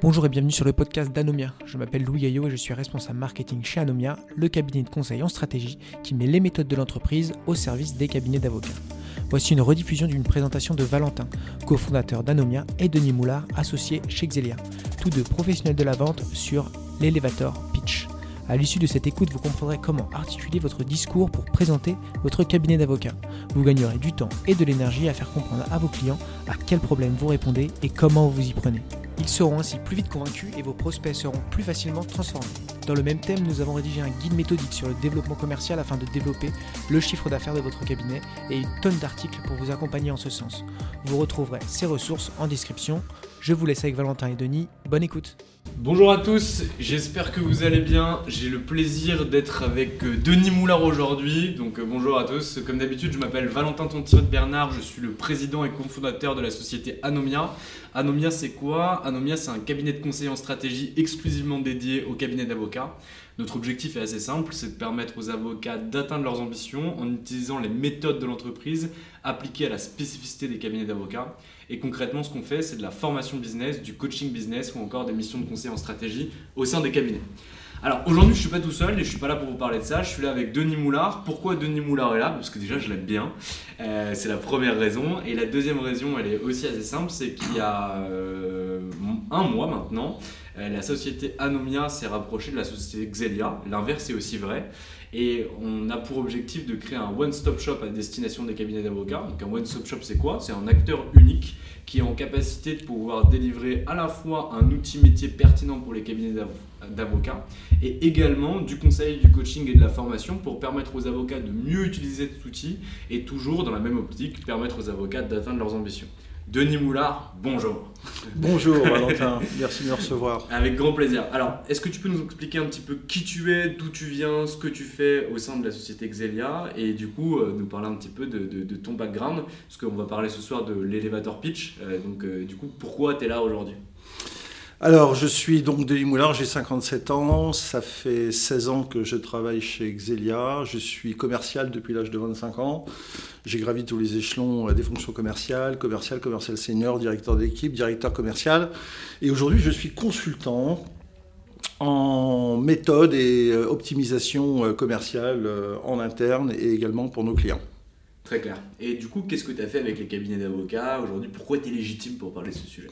Bonjour et bienvenue sur le podcast d'Anomia. Je m'appelle Louis Gaillot et je suis responsable marketing chez Anomia, le cabinet de conseil en stratégie qui met les méthodes de l'entreprise au service des cabinets d'avocats. Voici une rediffusion d'une présentation de Valentin, cofondateur d'Anomia, et Denis Moulard, associé chez Xelia, tous deux professionnels de la vente sur l'Elevator Pitch. À l'issue de cette écoute, vous comprendrez comment articuler votre discours pour présenter votre cabinet d'avocats. Vous gagnerez du temps et de l'énergie à faire comprendre à vos clients à quels problèmes vous répondez et comment vous y prenez. Ils seront ainsi plus vite convaincus et vos prospects seront plus facilement transformés. Dans le même thème, nous avons rédigé un guide méthodique sur le développement commercial afin de développer le chiffre d'affaires de votre cabinet et une tonne d'articles pour vous accompagner en ce sens. Vous retrouverez ces ressources en description. Je vous laisse avec Valentin et Denis. Bonne écoute. Bonjour à tous, j'espère que vous allez bien. J'ai le plaisir d'être avec euh, Denis Moulard aujourd'hui. Donc euh, bonjour à tous. Comme d'habitude, je m'appelle Valentin Tontirot Bernard, je suis le président et cofondateur de la société Anomia. Anomia, c'est quoi? Anomia, c'est un cabinet de conseil en stratégie exclusivement dédié au cabinet d'avocats. Notre objectif est assez simple, c'est de permettre aux avocats d'atteindre leurs ambitions en utilisant les méthodes de l'entreprise appliquées à la spécificité des cabinets d'avocats. Et concrètement, ce qu'on fait, c'est de la formation business, du coaching business ou encore des missions de conseil en stratégie au sein des cabinets. Alors aujourd'hui, je suis pas tout seul et je suis pas là pour vous parler de ça. Je suis là avec Denis Moulard. Pourquoi Denis Moulard est là? Parce que déjà, je l'aime bien. Euh, c'est la première raison. Et la deuxième raison, elle est aussi assez simple c'est qu'il y a euh, un mois maintenant, euh, la société Anomia s'est rapprochée de la société Xelia. L'inverse est aussi vrai. Et on a pour objectif de créer un one-stop shop à destination des cabinets d'avocats. Donc un one-stop shop, c'est quoi? C'est un acteur unique qui est en capacité de pouvoir délivrer à la fois un outil métier pertinent pour les cabinets d'avocats et également du conseil, du coaching et de la formation pour permettre aux avocats de mieux utiliser cet outil et toujours dans la même optique permettre aux avocats d'atteindre leurs ambitions. Denis Moulard, bonjour. Bonjour Valentin, merci de me recevoir. Avec grand plaisir. Alors, est-ce que tu peux nous expliquer un petit peu qui tu es, d'où tu viens, ce que tu fais au sein de la société Xelia et du coup euh, nous parler un petit peu de, ton background Parce qu'on va parler ce soir de l'elevator pitch. Euh, donc, euh, du coup, pourquoi tu es là aujourd'hui? Alors, je suis donc Denis Moulin, j'ai 57 ans, ça fait 16 ans que je travaille chez Xelia, je suis commercial depuis l'âge de 25 ans, j'ai gravi tous les échelons des fonctions commerciales, commercial, commercial senior, directeur d'équipe, directeur commercial, et aujourd'hui je suis consultant en méthode et euh, optimisation euh, commerciale euh, en interne et également pour nos clients. Très clair. Et du coup, qu'est-ce que tu as fait avec les cabinets d'avocats aujourd'hui? Pourquoi tu es légitime pour parler de ce sujet?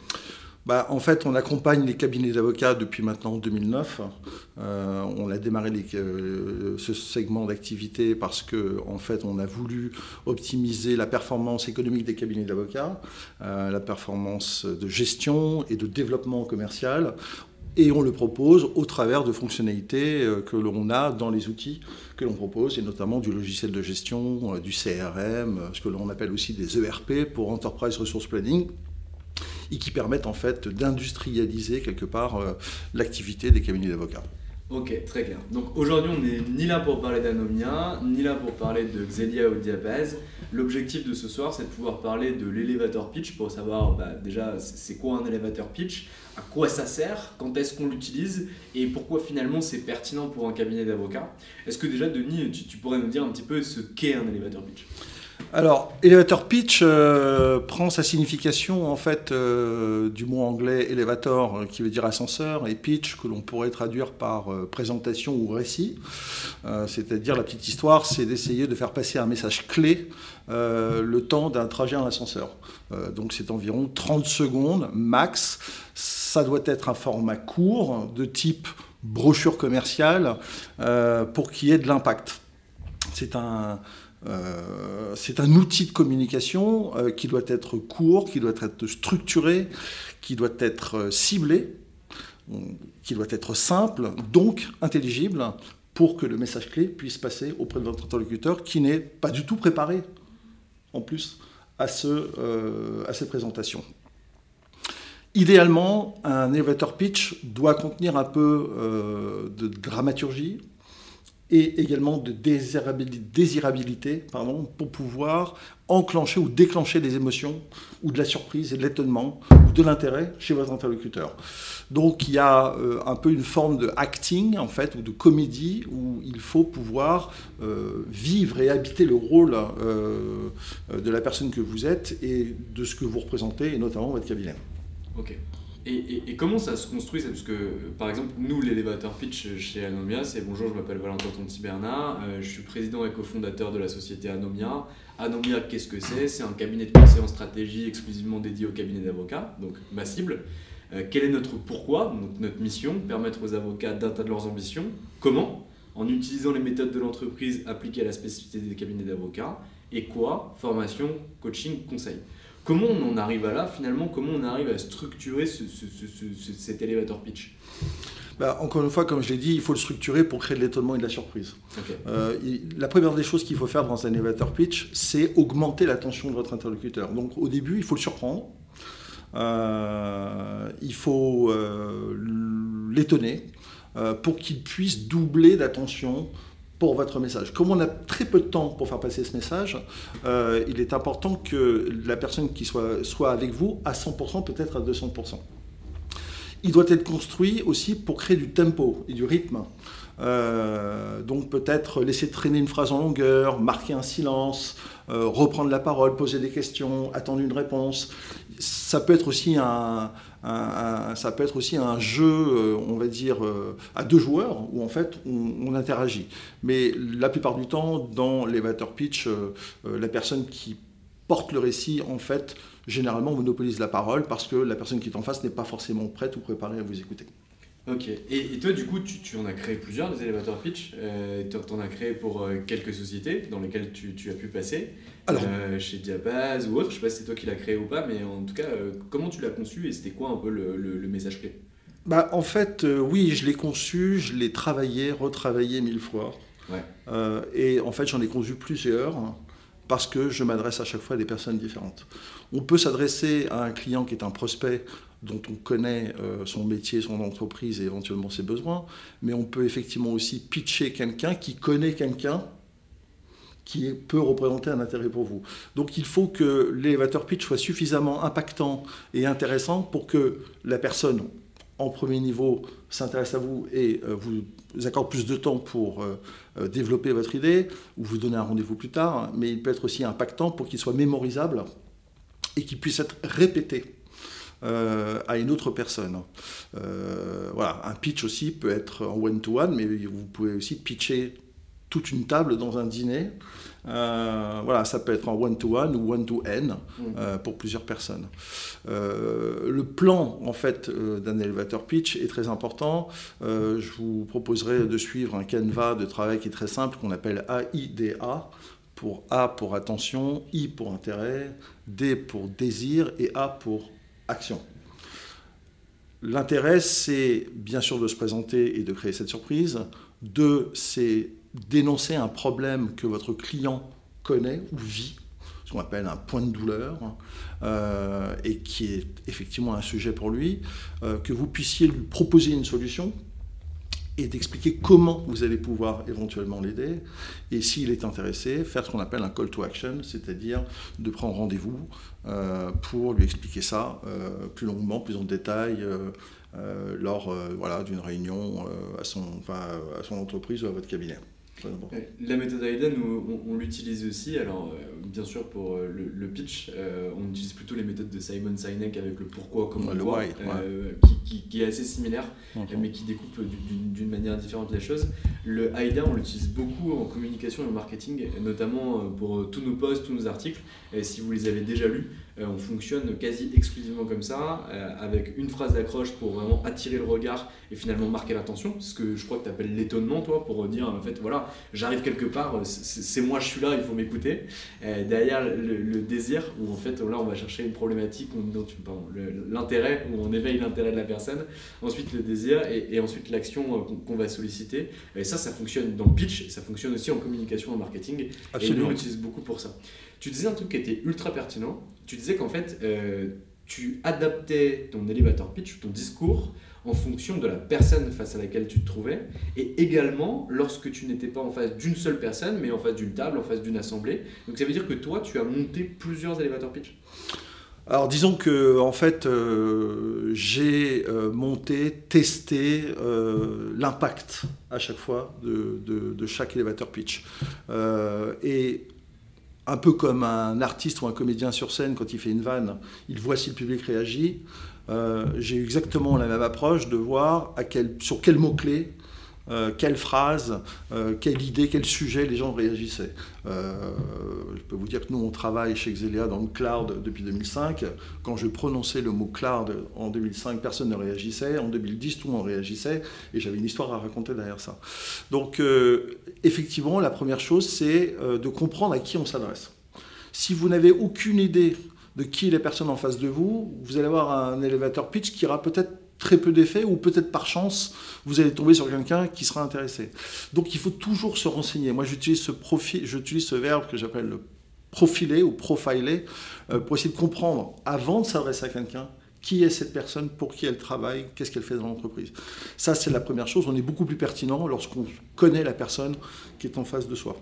Bah, en fait, on accompagne les cabinets d'avocats depuis maintenant 2009. Euh, on a démarré euh, ce segment d'activité parce que, fait, on a voulu optimiser la performance économique des cabinets d'avocats, euh, la performance de gestion et de développement commercial. Et on le propose au travers de fonctionnalités que l'on a dans les outils que l'on propose, et notamment du logiciel de gestion, du CRM, ce que l'on appelle aussi des ERP pour Enterprise Resource Planning, et qui permettent en fait d'industrialiser quelque part euh, l'activité des cabinets d'avocats. Ok, très clair. Donc aujourd'hui, on n'est ni là pour parler d'Anomia, ni là pour parler de Xelia ou Diabase. L'objectif de ce soir, c'est de pouvoir parler de l'élévateur pitch pour savoir bah, déjà c'est quoi un élévateur pitch, à quoi ça sert, quand est-ce qu'on l'utilise et pourquoi finalement c'est pertinent pour un cabinet d'avocats. Est-ce que déjà, Denis, tu pourrais nous dire un petit peu ce qu'est un élévateur pitch? Alors, elevator pitch euh, prend sa signification en fait euh, du mot anglais elevator euh, qui veut dire ascenseur et pitch que l'on pourrait traduire par présentation ou récit. C'est-à-dire la petite histoire, c'est d'essayer de faire passer un message clé le temps d'un trajet en ascenseur. donc c'est environ 30 secondes max. Ça doit être un format court de type brochure commerciale pour qu'il y ait de l'impact. C'est un euh, c'est un outil de communication euh, qui doit être court, qui doit être structuré, qui doit être euh, ciblé, qui doit être simple, donc intelligible, pour que le message clé puisse passer auprès de votre interlocuteur qui n'est pas du tout préparé, en plus, à, ce, présentations. Idéalement, un elevator pitch doit contenir un peu de dramaturgie, et également de désirabilité, pardon, pour pouvoir enclencher ou déclencher des émotions ou de la surprise et de l'étonnement ou de l'intérêt chez votre interlocuteur. Donc il y a euh, un peu une forme de acting en fait ou de comédie où il faut pouvoir euh, vivre et habiter le rôle euh, de la personne que vous êtes et de ce que vous représentez et notamment votre cabinet. Ok. Et, comment ça se construit Parce que, par exemple, nous, l'élévateur pitch chez Anomia, c'est bonjour, je m'appelle Valentin Tonti Bernard, euh, je suis président et cofondateur de la société Anomia. Anomia, qu'est-ce que c'est? C'est un cabinet de conseil en stratégie exclusivement dédié au cabinet d'avocats, donc ma cible. Euh, quel est notre pourquoi, donc notre mission Permettre aux avocats d'atteindre leurs ambitions. Comment? En utilisant les méthodes de l'entreprise appliquées à la spécificité des cabinets d'avocats. Et quoi? Formation, coaching, conseil. Comment on en arrive à là finalement Comment on arrive à structurer cet elevator pitch? Bah, encore une fois, comme je l'ai dit, il faut le structurer pour créer de l'étonnement et de la surprise. Euh, la première des choses qu'il faut faire dans un elevator pitch, c'est augmenter l'attention de votre interlocuteur. Donc au début, il faut le surprendre, euh, il faut euh, l'étonner pour qu'il puisse doubler d'attention pour votre message. Comme on a très peu de temps pour faire passer ce message, euh, il est important que la personne qui soit, soit avec vous à 100%, peut-être à 200%. Il doit être construit aussi pour créer du tempo et du rythme. Euh, donc peut-être laisser traîner une phrase en longueur, marquer un silence, euh, reprendre la parole, poser des questions, attendre une réponse. Ça peut être aussi un, ça peut être aussi un jeu, euh, on va dire, à deux joueurs, où en fait on, interagit. Mais la plupart du temps, dans l'elevator pitch, la personne qui porte le récit, en fait, généralement monopolise la parole parce que la personne qui est en face n'est pas forcément prête ou préparée à vous écouter. Ok. Et, toi, du coup, tu, en as créé plusieurs des élévateurs pitch. Euh, tu en as créé pour euh, quelques sociétés dans lesquelles tu, as pu passer. Alors, euh, chez Diabase ou autre. Je sais pas si c'est toi qui l'as créé ou pas, mais en tout cas, comment tu l'as conçu et c'était quoi un peu le, message clé? Bah, En fait, oui, je l'ai conçu, je l'ai travaillé, retravaillé mille fois. Ouais. et en fait, j'en ai conçu plusieurs parce que je m'adresse à chaque fois à des personnes différentes. On peut s'adresser à un client qui est un prospect dont on connaît euh, son métier, son entreprise et éventuellement ses besoins, mais on peut effectivement aussi pitcher quelqu'un qui connaît quelqu'un qui peut représenter un intérêt pour vous. Donc il faut que l'élévateur pitch soit suffisamment impactant et intéressant pour que la personne en premier niveau s'intéresse à vous et euh, vous accorde plus de temps pour euh, développer votre idée ou vous donner un rendez-vous plus tard, mais il peut être aussi impactant pour qu'il soit mémorisable et qu'il puisse être répété euh, à une autre personne. Euh, voilà, un pitch aussi peut être en one-to-one, mais vous pouvez aussi pitcher toute une table dans un dîner. Euh, voilà, ça peut être en one-to-one ou one-to-n mm. pour plusieurs personnes. le plan en fait d'un élévateur pitch est très important. je vous proposerai de suivre un canevas de travail qui est très simple qu'on appelle AIDA pour A pour attention, I pour intérêt, D pour désir et A pour action. L'intérêt, c'est bien sûr de se présenter et de créer cette surprise. Deux, c'est dénoncer un problème que votre client connaît ou vit, ce qu'on appelle un point de douleur, euh, et qui est effectivement un sujet pour lui, euh, que vous puissiez lui proposer une solution et d'expliquer comment vous allez pouvoir éventuellement l'aider. Et s'il est intéressé, faire ce qu'on appelle un call to action, c'est-à-dire de prendre rendez-vous euh, pour lui expliquer ça plus longuement, plus en détail. Lors voilà, d'une réunion à son entreprise ou à votre cabinet. La méthode AIDA, nous, on, l'utilise aussi. Alors, euh, bien sûr, pour euh, le, pitch, euh, on utilise plutôt les méthodes de Simon Sinek avec le pourquoi, comment, le why, qui, est assez similaire, mais qui découpe d'une manière différente les choses. Le AIDA, on l'utilise beaucoup en communication et en marketing, notamment pour tous nos posts, tous nos articles. Et si vous les avez déjà lus, on fonctionne quasi exclusivement comme ça, avec une phrase d'accroche pour vraiment attirer le regard et finalement marquer l'attention. Ce que je crois que tu appelles l'étonnement, toi, pour dire en fait, voilà, j'arrive quelque part, c'est moi, je suis là, il faut m'écouter. derrière le, désir, où en fait, là, on va chercher une problématique, l'intérêt, où on éveille l'intérêt de la personne. Ensuite, le désir et, ensuite l'action euh, qu'on va solliciter. Et ça, ça fonctionne dans le pitch, ça fonctionne aussi en communication, en marketing. Absolument. Et nous, on l'utilise beaucoup pour ça. Tu disais un truc qui était ultra pertinent. Tu disais qu'en fait, euh, tu adaptais ton elevator pitch, ton discours, en fonction de la personne face à laquelle tu te trouvais, et également lorsque tu n'étais pas en face d'une seule personne, mais en face d'une table, en face d'une assemblée. Donc ça veut dire que toi, tu as monté plusieurs elevator pitch? Alors disons que en fait euh, j'ai euh, monté, testé l'impact à chaque fois de, de chaque elevator pitch. et un peu comme un artiste ou un comédien sur scène quand il fait une vanne, il voit si le public réagit. Euh, j'ai eu exactement la même approche de voir quel, sur quels mots-clés, euh, quelle phrase, euh, quelle idée, quel sujet les gens réagissaient. je peux vous dire que nous, on travaille chez Xelia dans le cloud depuis 2005. Quand je prononçais le mot cloud en 2005, personne ne réagissait. En 2010, tout le monde réagissait. Et j'avais une histoire à raconter derrière ça. Donc, effectivement, la première chose, c'est de comprendre à qui on s'adresse. Si vous n'avez aucune idée de qui est la personne en face de vous, vous allez avoir un élévateur pitch qui aura peut-être très peu d'effet ou peut-être par chance, vous allez tomber sur quelqu'un qui sera intéressé. Donc il faut toujours se renseigner. Moi j'utilise ce profil, ce verbe que j'appelle le profiler ou profiler euh, pour essayer de comprendre avant de s'adresser à quelqu'un qui est cette personne, pour qui elle travaille, qu'est-ce qu'elle fait dans l'entreprise. Ça c'est la première chose. On est beaucoup plus pertinent lorsqu'on connaît la personne qui est en face de soi.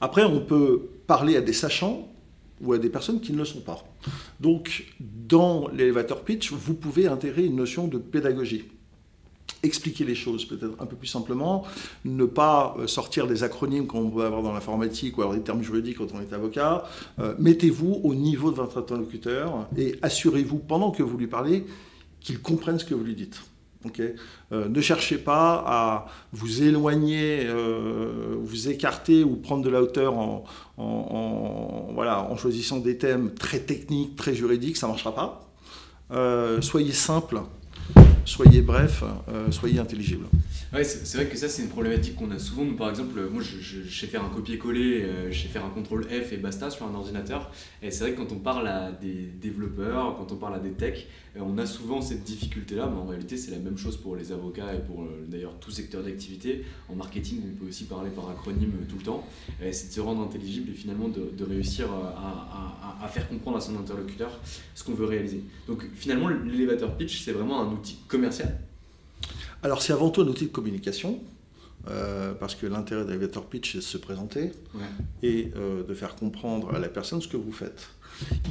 Après, on peut parler à des sachants ou à des personnes qui ne le sont pas. Donc, dans l'élévateur pitch, vous pouvez intégrer une notion de pédagogie. Expliquer les choses peut-être un peu plus simplement, ne pas euh, sortir des acronymes qu'on peut avoir dans l'informatique ou alors des termes juridiques quand on est avocat. Euh, mettez-vous au niveau de votre interlocuteur et assurez-vous pendant que vous lui parlez qu'il comprenne ce que vous lui dites. Euh, ne cherchez pas à vous éloigner, euh, vous écarter ou prendre de la hauteur en, voilà, en choisissant des thèmes très techniques, très juridiques, ça ne marchera pas. Euh, soyez simple, soyez bref, soyez intelligible. Ouais, c'est vrai que ça, c'est une problématique qu'on a souvent. par exemple, moi, je, sais faire un copier-coller, euh, je sais faire un contrôle F et basta sur un ordinateur. Et c'est vrai que quand on parle à des développeurs, quand on parle à des techs, euh, on a souvent cette difficulté-là. Mais en réalité, c'est la même chose pour les avocats et pour euh, d'ailleurs tout secteur d'activité. En marketing, on peut aussi parler par acronyme tout le temps. C'est de se rendre intelligible et finalement de, réussir à, à, faire comprendre à son interlocuteur ce qu'on veut réaliser. Donc finalement, l'élévateur pitch, c'est vraiment un outil commercial alors c'est avant tout un outil de communication, euh, parce que l'intérêt d'Elevator Pitch, c'est de se présenter et euh, de faire comprendre à la personne ce que vous faites.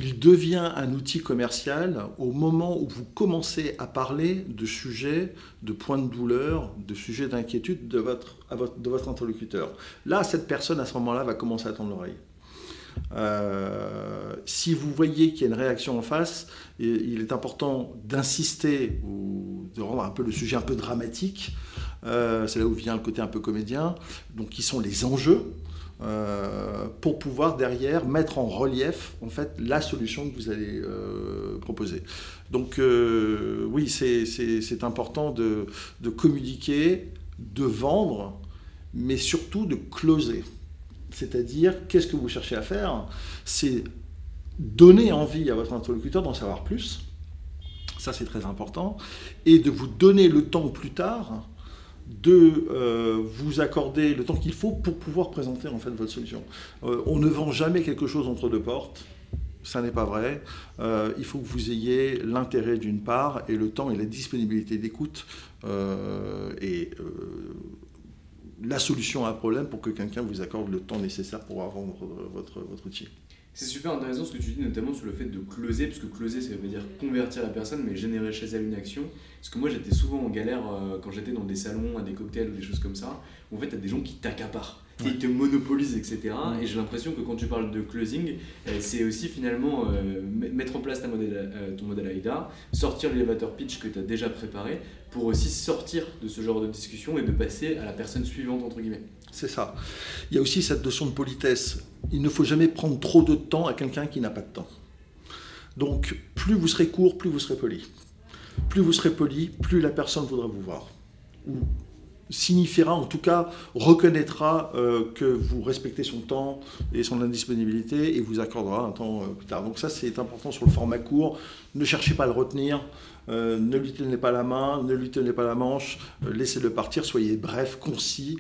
Il devient un outil commercial au moment où vous commencez à parler de sujets, de points de douleur, de sujets d'inquiétude de votre, de votre interlocuteur. Là, cette personne, à ce moment-là, va commencer à tendre l'oreille. Euh, si vous voyez qu'il y a une réaction en face, il est important d'insister ou de rendre un peu le sujet un peu dramatique. Euh, c'est là où vient le côté un peu comédien. Donc, qui sont les enjeux euh, pour pouvoir derrière mettre en relief en fait la solution que vous allez proposer. Donc oui, c'est important de, de communiquer, de vendre, mais surtout de closer. C'est-à-dire, qu'est-ce que vous cherchez à faire? C'est donner envie à votre interlocuteur d'en savoir plus. Ça, c'est très important. Et de vous donner le temps plus tard de euh, vous accorder le temps qu'il faut pour pouvoir présenter en votre solution. Euh, on ne vend jamais quelque chose entre deux portes. ça n'est pas vrai. Euh, il faut que vous ayez l'intérêt d'une part et le temps et la disponibilité d'écoute et la solution à un problème pour que quelqu'un vous accorde le temps nécessaire pour avoir votre, votre outil. C'est super intéressant ce que tu dis, notamment sur le fait de closer, parce que closer, ça veut dire convertir la personne, mais générer chez elle une action. Parce que moi, j'étais souvent en galère quand j'étais dans des salons, à des cocktails ou des choses comme ça, où en fait, tu as des gens qui t'accaparent ils te monopolisent, etc. Et j'ai l'impression que quand tu parles de closing, euh, c'est aussi finalement euh, mettre en place ta modèle, euh, ton modèle AIDA, sortir l'élévateur pitch que tu as déjà préparé pour aussi sortir de ce genre de discussion et de passer à la personne suivante, entre guillemets. C'est ça. Il y a aussi cette notion de politesse. Il ne faut jamais prendre trop de temps à quelqu'un qui n'a pas de temps. Donc, plus vous serez court, plus vous serez poli. Plus vous serez poli, plus la personne voudra vous voir. Ou signifiera, en tout cas, reconnaîtra euh, que vous respectez son temps et son indisponibilité et vous accordera un temps euh, plus tard. Donc ça, c'est important sur le format court. Ne cherchez pas à le retenir, euh, ne lui tenez pas la main, ne lui tenez pas la manche, laissez-le partir, soyez bref, concis,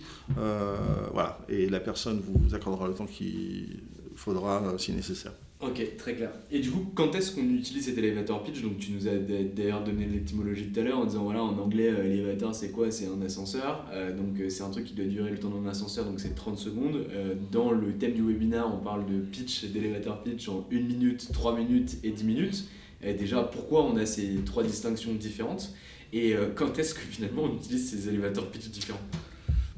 voilà. Et la personne vous accordera le temps qu'il faudra si nécessaire. Ok, très clair. Et du coup, quand est-ce qu'on utilise cet elevator pitch? Donc, tu nous as d'ailleurs donné l'étymologie tout à l'heure en disant voilà, en anglais, euh, elevator c'est quoi? C'est un ascenseur. Euh, donc, euh, c'est un truc qui doit durer le temps d'un ascenseur, donc c'est 30 secondes. dans le thème du webinaire, on parle de pitch, d'elevator pitch en 1 minute, 3 minutes et 10 minutes. Déjà, pourquoi on a ces trois distinctions différentes? Et quand est-ce que finalement on utilise ces elevator pitch différents?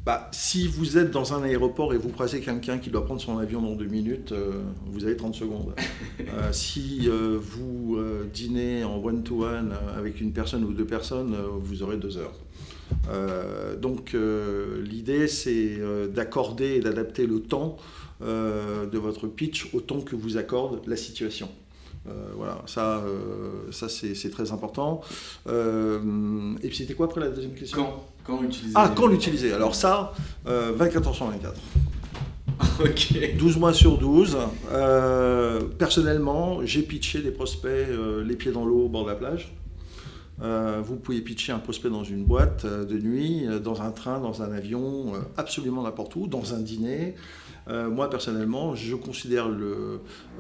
Bah, si vous êtes dans un aéroport et vous croisez quelqu'un qui doit prendre son avion dans deux minutes, euh, vous avez 30 secondes. Euh, si euh, vous dînez en one-to-one avec une personne ou deux personnes, vous aurez deux heures. donc l'idée, c'est d'accorder et d'adapter le temps de votre pitch au temps que vous accorde la situation. Voilà, ça, ça c'est très important. et puis c'était quoi après la deuxième question? Quand l'utiliser Ah, quand l'utiliser Alors ça, 24 heures sur 24. ok. 12 mois sur 12. Euh, personnellement, j'ai pitché des prospects euh, les pieds dans l'eau au bord de la plage. Euh, vous pouvez pitcher un prospect dans une boîte de nuit, dans un train, dans un avion, absolument n'importe où, dans un dîner. Euh, moi, personnellement, je considère euh,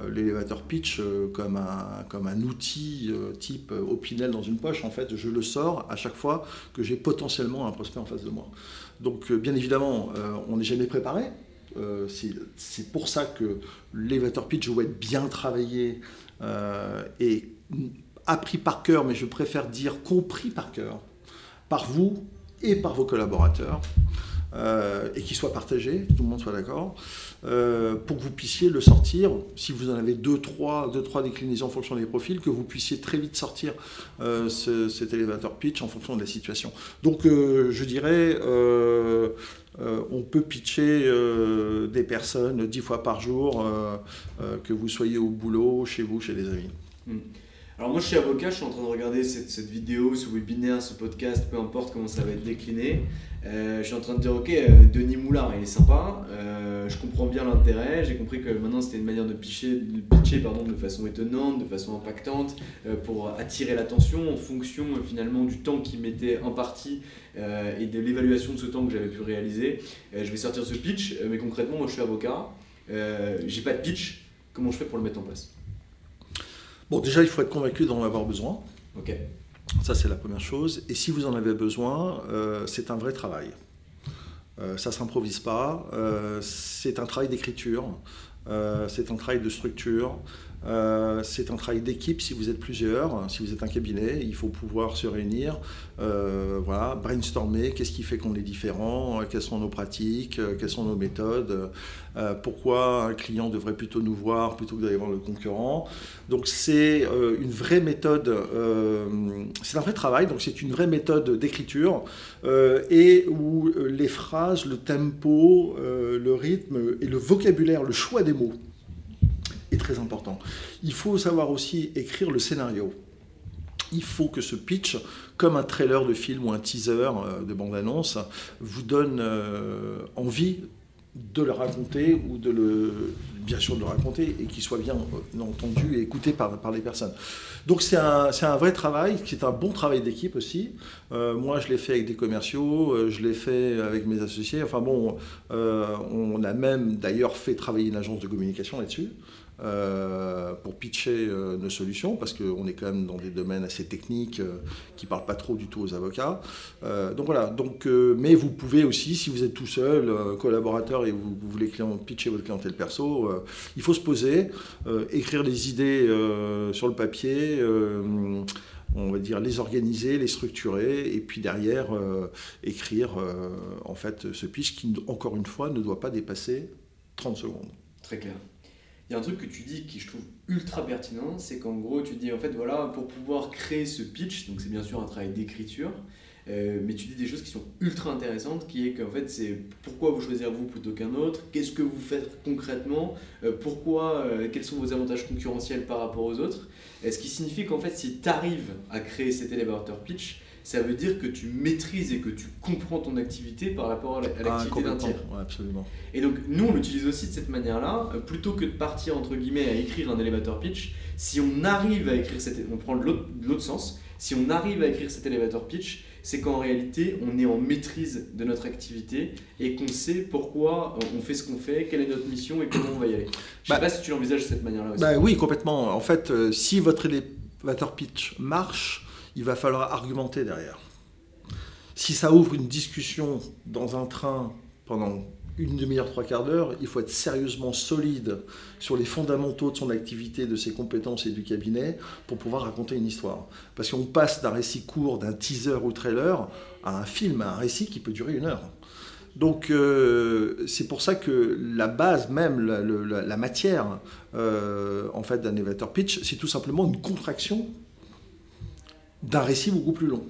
l'élévateur pitch euh, comme un, comme un outil type Opinel dans une poche. En fait, je le sors à chaque fois que j'ai potentiellement un prospect en face de moi. Donc, bien évidemment, on n'est jamais préparé. c'est pour ça que l'élévateur pitch doit être bien travaillé et appris par cœur, mais je préfère dire compris par cœur, par vous et par vos collaborateurs. Euh, et qu'il soit partagé, que tout le monde soit d'accord, euh, pour que vous puissiez le sortir, si vous en avez deux, trois, deux, trois déclinaisons en fonction des profils, que vous puissiez très vite sortir euh, cet élévateur pitch en fonction de la situation. Donc je dirais, on peut pitcher des personnes dix fois par jour, que vous soyez au boulot, chez vous, chez des amis. Hmm. Alors moi je suis avocat, je suis en train de regarder cette, vidéo, ce webinaire, ce podcast, peu importe comment ça va être décliné. Euh, je suis en train de dire ok, euh, Denis Moulin il est sympa, euh, je comprends bien l'intérêt, j'ai compris que maintenant c'était une manière de pitcher, de, pitcher pardon, de façon étonnante, de façon impactante, pour attirer l'attention en fonction finalement du temps qui m'était imparti et de l'évaluation de ce temps que j'avais pu réaliser. je vais sortir ce pitch, mais concrètement moi je suis avocat, j'ai pas de pitch, comment je fais pour le mettre en place? Bon, déjà, il faut être convaincu d'en avoir besoin. Ok. Ça, c'est la première chose. Et si vous en avez besoin, euh, c'est un vrai travail. Euh, ça ne s'improvise pas. Euh, c'est un travail d'écriture. c'est un travail de structure. Euh, c'est un travail d'équipe si vous êtes plusieurs, si vous êtes un cabinet, il faut pouvoir se réunir, euh, voilà, brainstormer, qu'est-ce qui fait qu'on est différent, quelles sont nos pratiques, euh, quelles sont nos méthodes, pourquoi un client devrait plutôt nous voir plutôt que d'aller voir le concurrent. Donc c'est une vraie méthode, c'est un vrai travail, donc c'est une vraie méthode d'écriture et où les phrases, le tempo, le rythme et le vocabulaire, le choix des mots, est très important. Il faut savoir aussi écrire le scénario. Il faut que ce pitch, comme un trailer de film ou un teaser euh, de bande-annonce, vous donne euh, envie de le raconter ou de le bien sûr de le raconter et qu'il soit bien euh, entendu et écouté par, par les personnes. Donc c'est un, un, vrai travail, c'est un bon travail d'équipe aussi. moi je l'ai fait avec des commerciaux, je l'ai fait avec mes associés. Enfin bon, on a même d'ailleurs fait travailler une agence de communication là-dessus. Euh, pour pitcher euh, nos solutions, parce qu'on est quand même dans des domaines assez techniques euh, qui ne parlent pas trop du tout aux avocats. donc voilà, donc, mais vous pouvez aussi, si vous êtes tout seul, collaborateur, et vous, voulez pitcher votre clientèle perso, il faut se poser, écrire les idées sur le papier on va dire les organiser, les structurer, et puis derrière écrire en fait ce pitch qui, encore une fois, ne doit pas dépasser 30 secondes. Très clair il y a un truc que tu dis qui je trouve ultra pertinent, c'est qu'en gros tu dis en fait voilà pour pouvoir créer ce pitch, donc c'est bien sûr un travail d'écriture, euh, mais tu dis des choses qui sont ultra intéressantes, qui est qu'en fait c'est pourquoi vous choisir vous plutôt qu'un autre, qu'est-ce que vous faites concrètement, euh, pourquoi, euh, quels sont vos avantages concurrentiels par rapport aux autres, ce qui signifie qu'en fait si tu arrives à créer cet elevator pitch, ça veut dire que tu maîtrises et que tu comprends ton activité par rapport à ah, l'activité d'un tiers. absolument. Et donc, nous, on l'utilise aussi de cette manière-là, euh, plutôt que de partir, entre guillemets, à écrire un elevator pitch, si on arrive à écrire cet... On prend l'autre sens, si on arrive à écrire cet elevator pitch, c'est qu'en réalité, on est en maîtrise de notre activité et qu'on sait pourquoi on fait ce qu'on fait, quelle est notre mission et comment on va y aller. Je ne sais bah pas si tu l'envisages de cette manière-là aussi. Bah oui, complètement. En fait, euh, si votre elevator pitch marche, il va falloir argumenter derrière. Si ça ouvre une discussion dans un train pendant une demi-heure, trois quarts d'heure, il faut être sérieusement solide sur les fondamentaux de son activité, de ses compétences et du cabinet pour pouvoir raconter une histoire. Parce qu'on passe d'un récit court, d'un teaser ou trailer, à un film, à un récit qui peut durer une heure. Donc euh, c'est pour ça que la base même, la, matière euh, en fait d'un elevator pitch, c'est tout simplement une contraction d'un récit beaucoup plus long,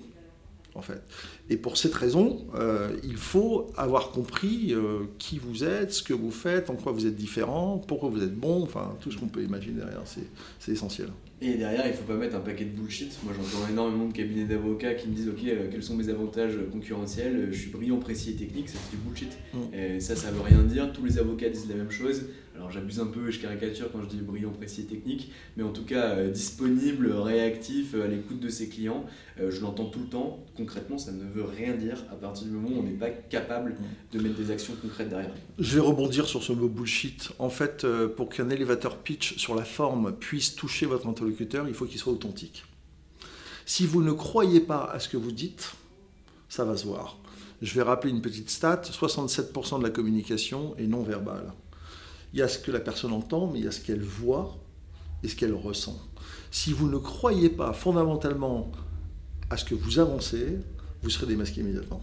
en fait. Et pour cette raison, euh, il faut avoir compris euh, qui vous êtes, ce que vous faites, en quoi vous êtes différent, pourquoi vous êtes bon, enfin tout ce qu'on peut imaginer derrière, c'est essentiel. Et derrière, il ne faut pas mettre un paquet de bullshit. Moi, j'entends énormément de cabinets d'avocats qui me disent Ok, euh, quels sont mes avantages concurrentiels? Je suis brillant, précis et technique, c'est du bullshit. Mm. Et ça, ça veut rien dire. Tous les avocats disent la même chose. Alors j'abuse un peu et je caricature quand je dis brillant, précis et technique, mais en tout cas euh, disponible, réactif, euh, à l'écoute de ses clients. Euh, je l'entends tout le temps. Concrètement, ça ne veut rien dire à partir du moment où on n'est pas capable de mettre des actions concrètes derrière. Je vais rebondir sur ce mot bullshit. En fait, pour qu'un élévateur pitch sur la forme puisse toucher votre interlocuteur, il faut qu'il soit authentique. Si vous ne croyez pas à ce que vous dites, ça va se voir. Je vais rappeler une petite stat, 67% de la communication est non verbale. Il y a ce que la personne entend, mais il y a ce qu'elle voit et ce qu'elle ressent. Si vous ne croyez pas fondamentalement à ce que vous avancez, vous serez démasqué immédiatement.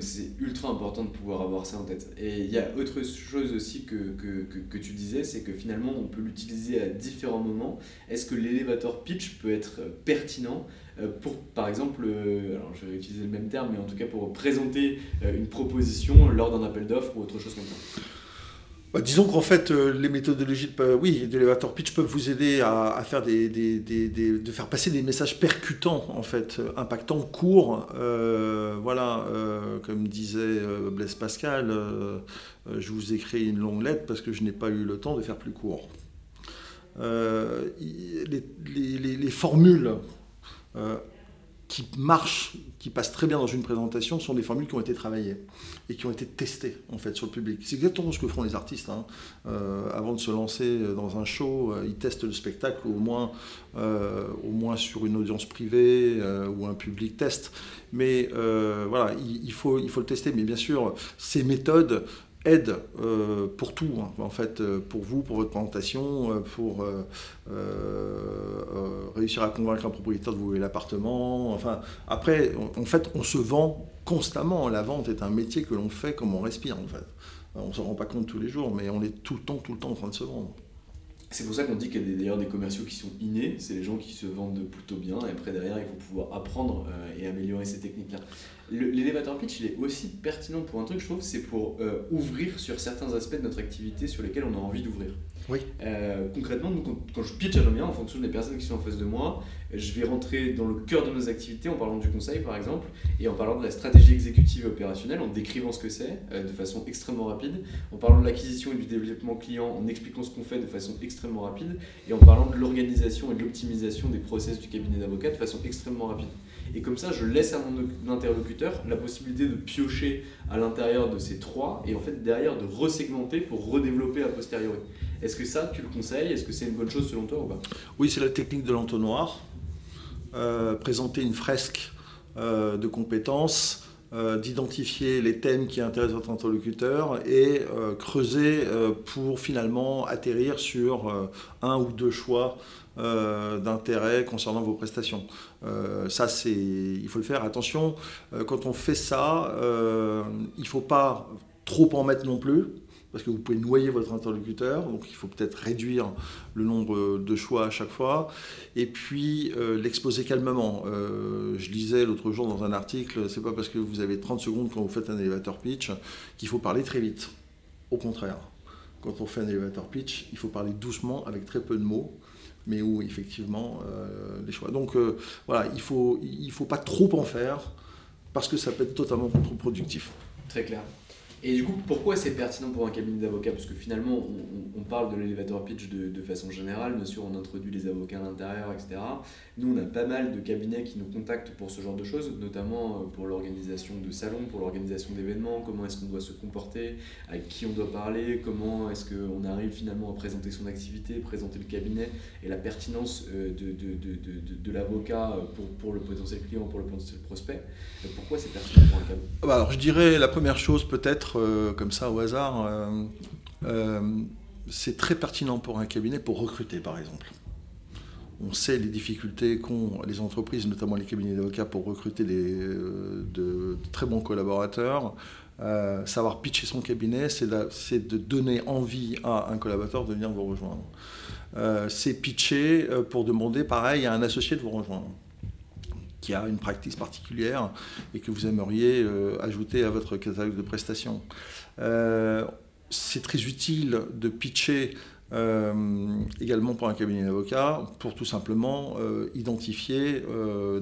c'est ultra important de pouvoir avoir ça en tête. Et il y a autre chose aussi que, que, que, tu disais, c'est que finalement on peut l'utiliser à différents moments. Est-ce que l'élévateur pitch peut être pertinent euh, pour, par exemple, euh, alors je vais utiliser le même terme, mais en tout cas pour présenter euh, une proposition lors d'un appel d'offres ou autre chose comme ça? Bah, disons qu'en fait, euh, les méthodologies de, oui, de pitch peuvent vous aider à, faire passer des messages percutants, en fait, euh, impactants, courts. Euh, voilà, comme disait Blaise Pascal, je vous écris une longue lettre parce que je n'ai pas eu le temps de faire plus court. Les, formules qui marchent, qui passent très bien dans une présentation, sont des formules qui ont été travaillées et qui ont été testées en fait sur le public. C'est exactement ce que font les artistes. Hein. Euh, avant de se lancer dans un show, euh, ils testent le spectacle au moins, euh, au moins sur une audience privée ou un public test. Mais voilà, il, faut, il faut le tester. Mais bien sûr, ces méthodes aide euh, pour tout, hein. en fait, euh, pour vous, pour votre présentation, euh, pour réussir à convaincre un propriétaire de vous louer l'appartement. Enfin, après, en fait, on se vend constamment. La vente est un métier que l'on fait comme on respire, en fait. On ne s'en rend pas compte tous les jours, mais on est tout le temps, tout le temps en train de se vendre. C'est pour ça qu'on dit qu'il y a d'ailleurs des commerciaux qui sont innés, c'est les gens qui se vendent plutôt bien, et après derrière il faut pouvoir apprendre et améliorer ces techniques-là. L'élévateur pitch, il est aussi pertinent pour un truc, je trouve, c'est pour euh, ouvrir sur certains aspects de notre activité sur lesquels on a envie d'ouvrir. Oui. Euh, concrètement, quand, je pitch à bien, en fonction des personnes qui sont en face de moi, je vais rentrer dans le cœur de nos activités en parlant du conseil, par exemple, et en parlant de la stratégie exécutive et opérationnelle, en décrivant ce que c'est euh, de façon extrêmement rapide, en parlant de l'acquisition et du développement client, en expliquant ce qu'on fait de façon extrêmement rapide, et en parlant de l'organisation et de l'optimisation des process du cabinet d'avocat de façon extrêmement rapide. Et comme ça, je laisse à mon interlocuteur la possibilité de piocher à l'intérieur de ces trois et en fait derrière de resegmenter pour redévelopper a posteriori. Est-ce que ça, tu le conseilles? Est-ce que c'est une bonne chose selon toi ou pas? Oui, c'est la technique de l'entonnoir. Euh, présenter une fresque euh, de compétences, euh, d'identifier les thèmes qui intéressent votre interlocuteur et creuser pour finalement atterrir sur un ou deux choix d'intérêt concernant vos prestations. ça, c'est, il faut le faire. Attention, quand on fait ça, il ne faut pas trop en mettre non plus parce que vous pouvez noyer votre interlocuteur, donc il faut peut-être réduire le nombre de choix à chaque fois, et puis euh, l'exposer calmement. Euh, je lisais l'autre jour dans un article, c'est pas parce que vous avez 30 secondes quand vous faites un elevator pitch qu'il faut parler très vite. Au contraire, quand on fait un elevator pitch, il faut parler doucement avec très peu de mots, mais où effectivement euh, les choix. Donc voilà, il ne faut, il faut pas trop en faire, parce que ça peut être totalement contre-productif. Très clair. Et du coup, pourquoi c'est pertinent pour un cabinet d'avocats? Parce que finalement, on, parle de l'elevator pitch de, façon générale, bien sûr, on introduit les avocats à l'intérieur, etc. Nous, on a pas mal de cabinets qui nous contactent pour ce genre de choses, notamment euh, pour l'organisation de salons, pour l'organisation d'événements, comment est-ce qu'on doit se comporter, avec qui on doit parler, comment est-ce qu'on arrive finalement à présenter son activité, présenter le cabinet, et la pertinence euh, de, de, de, l'avocat pour, pour le potentiel client, pour le potentiel prospect. Pourquoi c'est pertinent pour un cabinet? Bah, Alors, je dirais la première chose peut-être euh, comme ça au hasard, euh, euh, c'est très pertinent pour un cabinet pour recruter, par exemple. On sait les difficultés qu'ont les entreprises, notamment les cabinets d'avocats, pour recruter de, très bons collaborateurs. savoir pitcher son cabinet, c'est de, donner envie à un collaborateur de venir vous rejoindre. c'est pitcher pour demander, pareil, à un associé de vous rejoindre qui a une pratique particulière et que vous aimeriez euh, ajouter à votre catalogue de prestations. Euh, c'est très utile de pitcher euh, également pour un cabinet d'avocats pour tout simplement identifier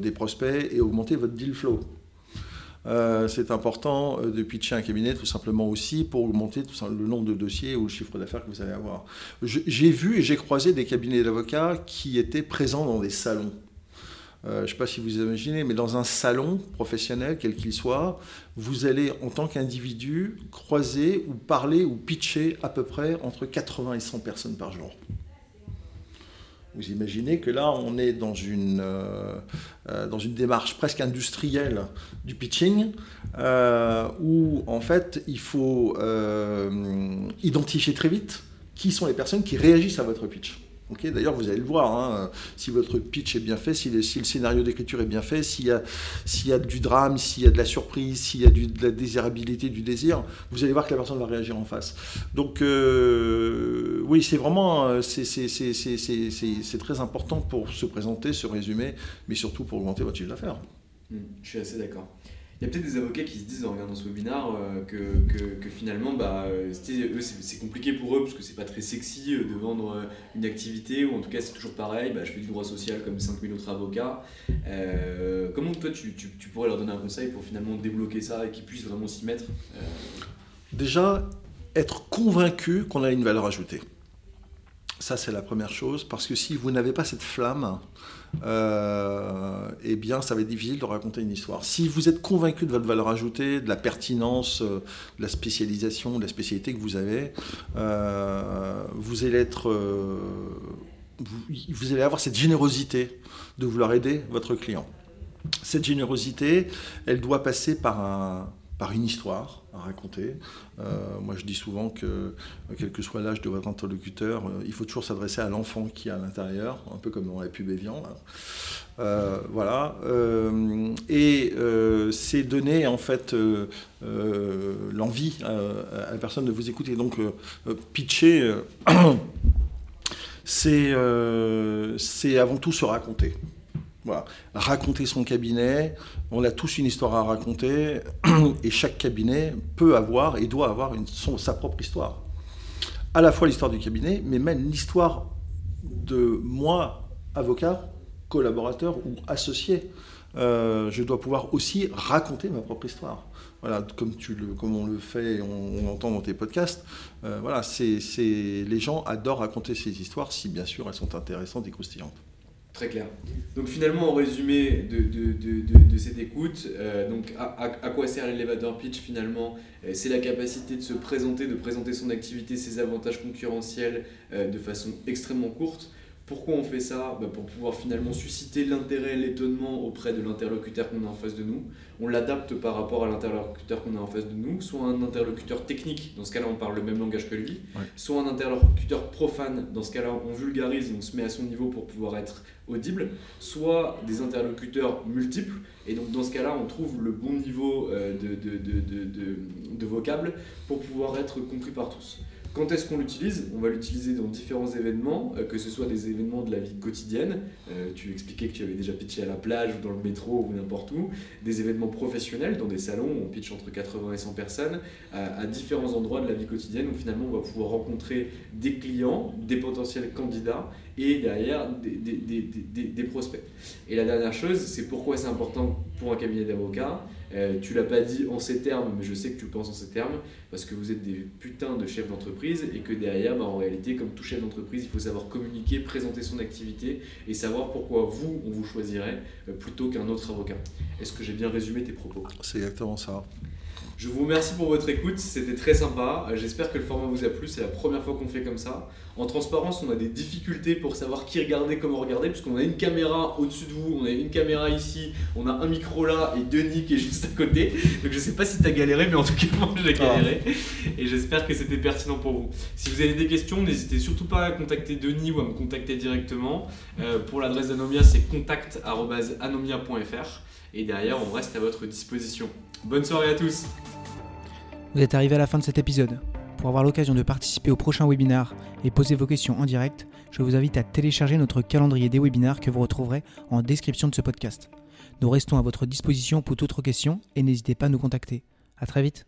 des prospects et augmenter votre deal flow. c'est important de pitcher un cabinet tout simplement aussi pour augmenter le nombre de dossiers ou le chiffre d'affaires que vous allez avoir. J'ai vu et j'ai croisé des cabinets d'avocats qui étaient présents dans des salons. Euh, je ne sais pas si vous imaginez, mais dans un salon professionnel, quel qu'il soit, vous allez en tant qu'individu croiser ou parler ou pitcher à peu près entre 80 et 100 personnes par jour. Vous imaginez que là, on est dans une, euh, euh, dans une démarche presque industrielle du pitching, où en fait, il faut identifier très vite qui sont les personnes qui réagissent à votre pitch. D'ailleurs, vous allez le voir, hein, si votre pitch est bien fait, si, le, scénario d'écriture est bien fait, s'il y, y, a du drame, s'il y a de la surprise, s'il y a de la désirabilité, du désir, vous allez voir que la personne va réagir en face. Donc, euh, oui, c'est vraiment euh, c'est très important pour se présenter, se résumer, mais surtout pour augmenter votre chiffre d'affaires. Hmm, je suis assez d'accord. Il y a peut-être des avocats qui se disent en regardant ce webinaire euh, que, que, finalement, bah, c'est compliqué pour eux parce que c'est pas très sexy euh, de vendre euh, une activité ou en tout cas c'est toujours pareil. Bah, je fais du droit social comme 5000 autres avocats. comment toi tu, tu, pourrais leur donner un conseil pour finalement débloquer ça et qu'ils puissent vraiment s'y mettre Déjà, être convaincu qu'on a une valeur ajoutée. Ça, c'est la première chose, parce que si vous n'avez pas cette flamme, euh, eh bien, ça va être difficile de raconter une histoire. Si vous êtes convaincu de votre valeur ajoutée, de la pertinence, euh, de la spécialisation, de la spécialité que vous avez, euh, vous allez être, vous, allez avoir cette générosité de vouloir aider votre client. Cette générosité, elle doit passer par un, par une histoire à raconter. Euh, moi, je dis souvent que, quel que soit l'âge de votre interlocuteur, euh, il faut toujours s'adresser à l'enfant qui est à l'intérieur, un peu comme dans la pub Evian. Euh, voilà. et c'est donner, en fait, l'envie à, la personne de vous écouter. Donc, pitcher, c'est avant tout se raconter. Raconter son cabinet, on a tous une histoire à raconter et chaque cabinet peut avoir et doit avoir sa propre histoire. À la fois l'histoire du cabinet, mais même l'histoire de moi, avocat, collaborateur ou associé. Euh, je dois pouvoir aussi raconter ma propre histoire. Voilà, comme, on le fait, on, on entend dans tes podcasts. Euh, voilà, les gens adorent raconter ces histoires si bien sûr elles sont intéressantes et croustillantes. Très clair. Donc finalement, en résumé de, cette écoute, euh, à, quoi sert l'elevator pitch finalement? Euh, C'est la capacité de se présenter, de présenter son activité, ses avantages concurrentiels euh, de façon extrêmement courte. Pourquoi on fait ça? Bah Pour pouvoir finalement susciter l'intérêt, l'étonnement auprès de l'interlocuteur qu'on a en face de nous. On l'adapte par rapport à l'interlocuteur qu'on a en face de nous, soit un interlocuteur technique, dans ce cas-là on parle le même langage que lui, soit un interlocuteur profane, dans ce cas-là on vulgarise, on se met à son niveau pour pouvoir être audible, soit des interlocuteurs multiples, et donc dans ce cas-là on trouve le bon niveau euh, de, de, de, de, de vocable pour pouvoir être compris par tous. Quand est-ce qu'on l'utilise? On va l'utiliser dans différents événements, euh, que ce soit des événements de la vie quotidienne, euh, tu expliquais que tu avais déjà pitché à la plage ou dans le métro ou n'importe où, des événements professionnels, dans des salons où on pitch entre 80 et 100 personnes, à, différents endroits de la vie quotidienne où finalement on va pouvoir rencontrer des clients, des potentiels candidats et derrière des, des, prospects. Et la dernière chose, c'est pourquoi c'est important pour un cabinet d'avocats? Euh, tu l'as pas dit en ces termes, mais je sais que tu penses en ces termes, parce que vous êtes des putains de chefs d'entreprise et que derrière, bah, en réalité, comme tout chef d'entreprise, il faut savoir communiquer, présenter son activité et savoir pourquoi vous, on vous choisirait euh, plutôt qu'un autre avocat. Est-ce que j'ai bien résumé tes propos? C'est exactement ça. Je vous remercie pour votre écoute, c'était très sympa. Euh, j'espère que le format vous a plu, c'est la première fois qu'on fait comme ça. En transparence, on a des difficultés pour savoir qui regarder, comment regarder, puisqu'on a une caméra au-dessus de vous, on a une caméra ici, on a un micro là et Denis qui est juste à côté. Donc je sais pas si tu as galéré, mais en tout cas moi j'ai galéré. Et j'espère que c'était pertinent pour vous. Si vous avez des questions, n'hésitez surtout pas à contacter Denis ou à me contacter directement. Euh, pour l'adresse d'Anomia, c'est contact.anomia.fr. Et derrière, on reste à votre disposition. Bonne soirée à tous Vous êtes arrivé à la fin de cet épisode. Pour avoir l'occasion de participer au prochain webinar et poser vos questions en direct, je vous invite à télécharger notre calendrier des webinars que vous retrouverez en description de ce podcast. Nous restons à votre disposition pour toutes questions et n'hésitez pas à nous contacter. À très vite.